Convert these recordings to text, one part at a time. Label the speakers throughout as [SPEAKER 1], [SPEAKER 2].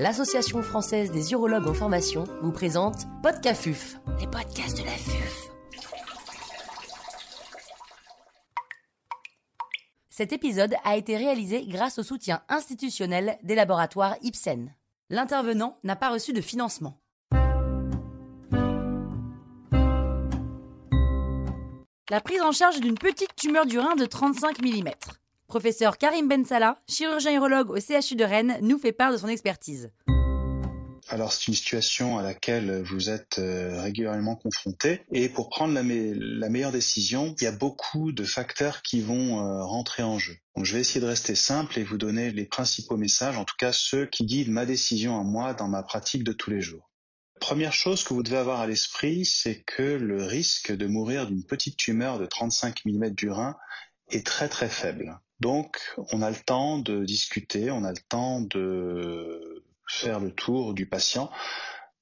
[SPEAKER 1] l'Association française des urologues en formation vous présente Podcafuf, les podcasts de la FUF. Cet épisode a été réalisé grâce au soutien institutionnel des laboratoires Ipsen. L'intervenant n'a pas reçu de financement. La prise en charge d'une petite tumeur du rein de 35 mm. Professeur Karim Bensala, chirurgien urologue au CHU de Rennes, nous fait part de son expertise.
[SPEAKER 2] Alors c'est une situation à laquelle vous êtes euh, régulièrement confronté et pour prendre la, meilleure décision, il y a beaucoup de facteurs qui vont euh, rentrer en jeu. Donc je vais essayer de rester simple et vous donner les principaux messages, en tout cas ceux qui guident ma décision à moi dans ma pratique de tous les jours. Première chose que vous devez avoir à l'esprit, c'est que le risque de mourir d'une petite tumeur de 35 mm du rein est très très faible. Donc, on a le temps de discuter, on a le temps de faire le tour du patient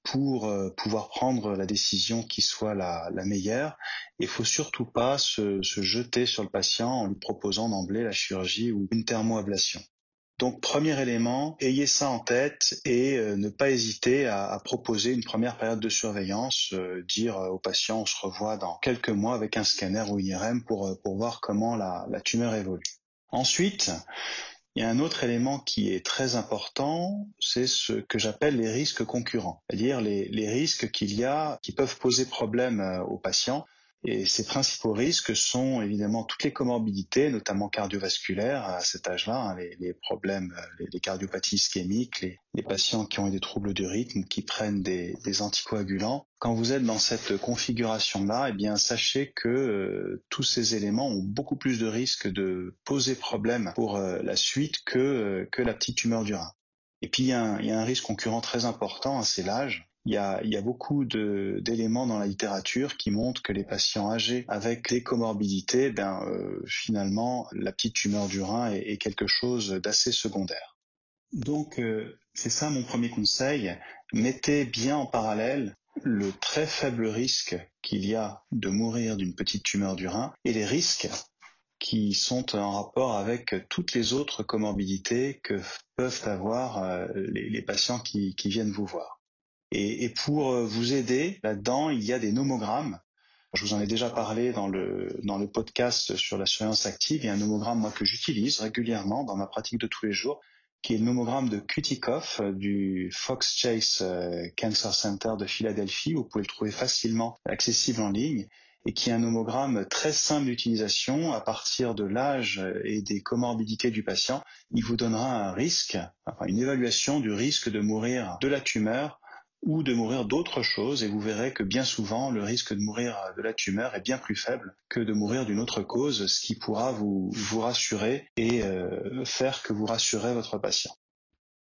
[SPEAKER 2] pour euh, pouvoir prendre la décision qui soit la, meilleure. Il faut surtout pas se, jeter sur le patient en lui proposant d'emblée la chirurgie ou une thermoablation. Donc premier élément, ayez ça en tête et euh, ne pas hésiter à, proposer une première période de surveillance, euh, dire au patient on se revoit dans quelques mois avec un scanner ou IRM pour, pour voir comment la tumeur évolue. Ensuite, il y a un autre élément qui est très important, c'est ce que j'appelle les risques concurrents, c'est-à-dire les, risques qu'il y a qui peuvent poser problème euh, aux patients et ces principaux risques sont évidemment toutes les comorbidités, notamment cardiovasculaires à cet âge-là, hein, les, problèmes, euh, les, cardiopathies ischémiques, les, patients qui ont des troubles du rythme, qui prennent des, anticoagulants. Quand vous êtes dans cette configuration-là, eh bien sachez que euh, tous ces éléments ont beaucoup plus de risques de poser problème pour euh, la suite que, la petite tumeur du rein. Et puis il y a un, il y a un risque concurrent très important, hein, c'est l'âge il y a, beaucoup d'éléments dans la littérature qui montrent que les patients âgés avec des comorbidités, ben, euh, finalement, la petite tumeur du rein est, quelque chose d'assez secondaire. Donc, euh, c'est ça mon premier conseil. Mettez bien en parallèle le très faible risque qu'il y a de mourir d'une petite tumeur du rein et les risques qui sont en rapport avec toutes les autres comorbidités que peuvent avoir euh, les, patients qui viennent vous voir. Et, pour euh, vous aider là-dedans, il y a des nomogrammes. Je vous en ai déjà parlé dans le, dans le podcast sur la surveillance active. Il y a un nomogramme moi que j'utilise régulièrement dans ma pratique de tous les jours, qui est le nomogramme de Kutikoff euh, du Fox Chase euh, Cancer Center de Philadelphie. Vous pouvez le trouver facilement accessible en ligne et qui est un nomogramme très simple d'utilisation à partir de l'âge et des comorbidités du patient. Il vous donnera un risque, enfin une évaluation du risque de mourir de la tumeur ou de mourir d'autre chose et vous verrez que bien souvent le risque de mourir de la tumeur est bien plus faible que de mourir d'une autre cause, ce qui pourra vous, vous rassurer et euh, faire que vous rassurez votre patient.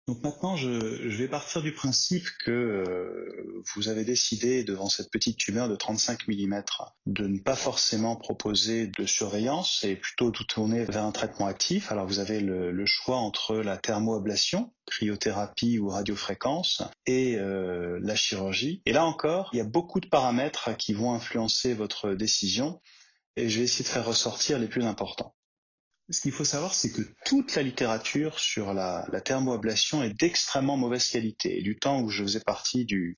[SPEAKER 2] Donc maintenant, je, vais partir du principe que euh, vous avez décidé, devant cette petite tumeur de 35 mm, de ne pas forcément proposer de surveillance et plutôt de tourner vers un traitement actif. Alors vous avez le, choix entre la thermoablation, cryothérapie ou radiofréquence, et euh, la chirurgie. Et là encore, il y a beaucoup de paramètres qui vont influencer votre décision et je vais essayer de faire ressortir les plus importants. Ce qu'il faut savoir, c'est que toute la littérature sur la, thermoablation est d'extrêmement mauvaise qualité. Et du temps où je faisais partie du,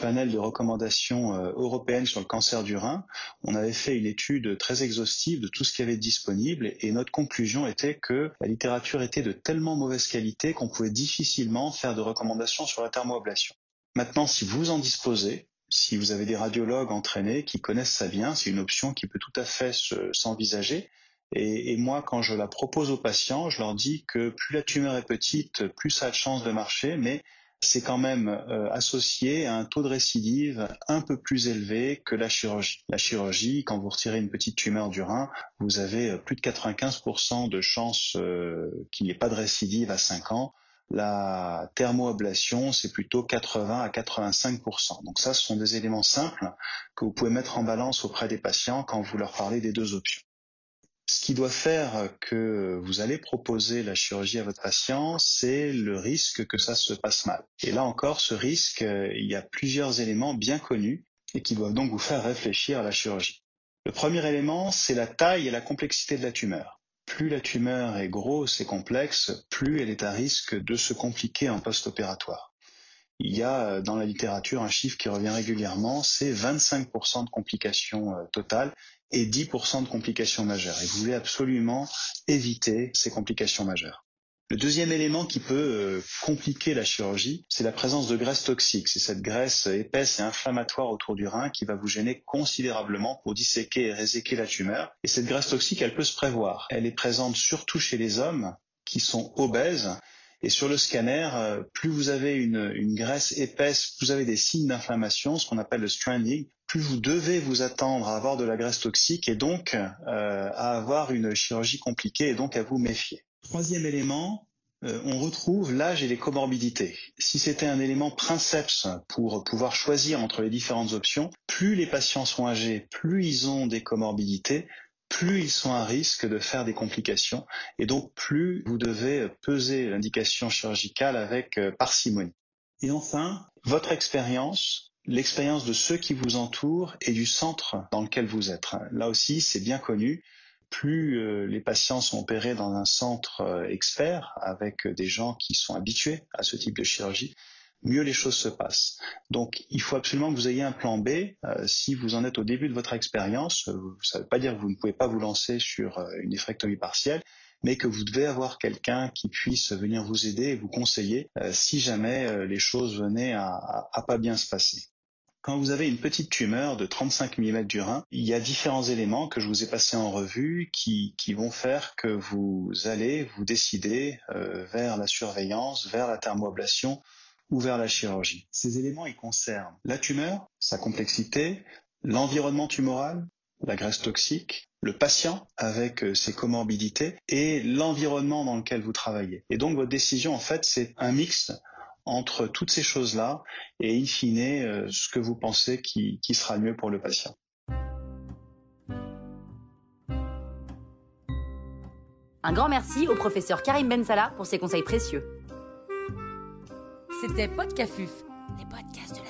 [SPEAKER 2] panel de recommandations euh, européennes sur le cancer du rein, on avait fait une étude très exhaustive de tout ce qui avait disponible et notre conclusion était que la littérature était de tellement mauvaise qualité qu'on pouvait difficilement faire de recommandations sur la thermoablation. Maintenant, si vous en disposez, si vous avez des radiologues entraînés qui connaissent ça bien, c'est une option qui peut tout à fait s'envisager. Et, moi, quand je la propose aux patients, je leur dis que plus la tumeur est petite, plus ça a de chances de marcher, mais c'est quand même euh, associé à un taux de récidive un peu plus élevé que la chirurgie. La chirurgie, quand vous retirez une petite tumeur du rein, vous avez euh, plus de 95% de chances euh, qu'il n'y ait pas de récidive à 5 ans. La thermoablation, c'est plutôt 80 à 85%. Donc ça, ce sont des éléments simples que vous pouvez mettre en balance auprès des patients quand vous leur parlez des deux options. Ce qui doit faire que vous allez proposer la chirurgie à votre patient, c'est le risque que ça se passe mal. Et là encore, ce risque, il y a plusieurs éléments bien connus et qui doivent donc vous faire réfléchir à la chirurgie. Le premier élément, c'est la taille et la complexité de la tumeur. plus la tumeur est grosse et complexe, plus elle est à risque de se compliquer en post-opératoire. Il y a euh, dans la littérature un chiffre qui revient régulièrement, c'est 25% de complications euh, totales et 10% de complications majeures. Et vous voulez absolument éviter ces complications majeures. Le deuxième élément qui peut euh, compliquer la chirurgie, c'est la présence de graisse toxique. C'est cette graisse épaisse et inflammatoire autour du rein qui va vous gêner considérablement pour disséquer et réséquer la tumeur. Et cette graisse toxique, elle peut se prévoir. Elle est présente surtout chez les hommes qui sont obèses. Et sur le scanner, euh, plus vous avez une, graisse épaisse, plus vous avez des signes d'inflammation, ce qu'on appelle le stranding, plus vous devez vous attendre à avoir de la graisse toxique et donc euh, à avoir une chirurgie compliquée et donc à vous méfier. Troisième élément, euh, on retrouve l'âge et les comorbidités. Si c'était un élément princeps pour pouvoir choisir entre les différentes options, plus les patients sont âgés, plus ils ont des comorbidités, plus ils sont à risque de faire des complications et donc plus vous devez peser l'indication chirurgicale avec euh, parcimonie. Et enfin, votre expérience, l'expérience de ceux qui vous entourent et du centre dans lequel vous êtes. Là aussi, c'est bien connu plus euh, les patients sont opérés dans un centre euh, expert avec des gens qui sont habitués à ce type de chirurgie, mieux les choses se passent. Donc il faut absolument que vous ayez un plan B. Euh, si vous en êtes au début de votre expérience, ça ne veut pas dire que vous ne pouvez pas vous lancer sur une nephrectomie partielle, mais que vous devez avoir quelqu'un qui puisse venir vous aider et vous conseiller si jamais les choses venaient à, pas bien se passer. Quand vous avez une petite tumeur de 35 mm du rein, il y a différents éléments que je vous ai passés en revue qui, vont faire que vous allez vous décider euh, vers la surveillance, vers la thermoablation ou vers la chirurgie. Ces éléments, ils concernent la tumeur, sa complexité, l'environnement tumoral, la graisse toxique, le patient avec euh, ses comorbidités et l'environnement dans lequel vous travaillez. Et donc votre décision, en fait, c'est un mix entre toutes ces choses-là et in fine euh, ce que vous pensez qui, sera mieux pour le patient.
[SPEAKER 1] Un grand merci au professeur Karim Bensala pour ses conseils précieux. C'était Podcafuf, les podcasts de la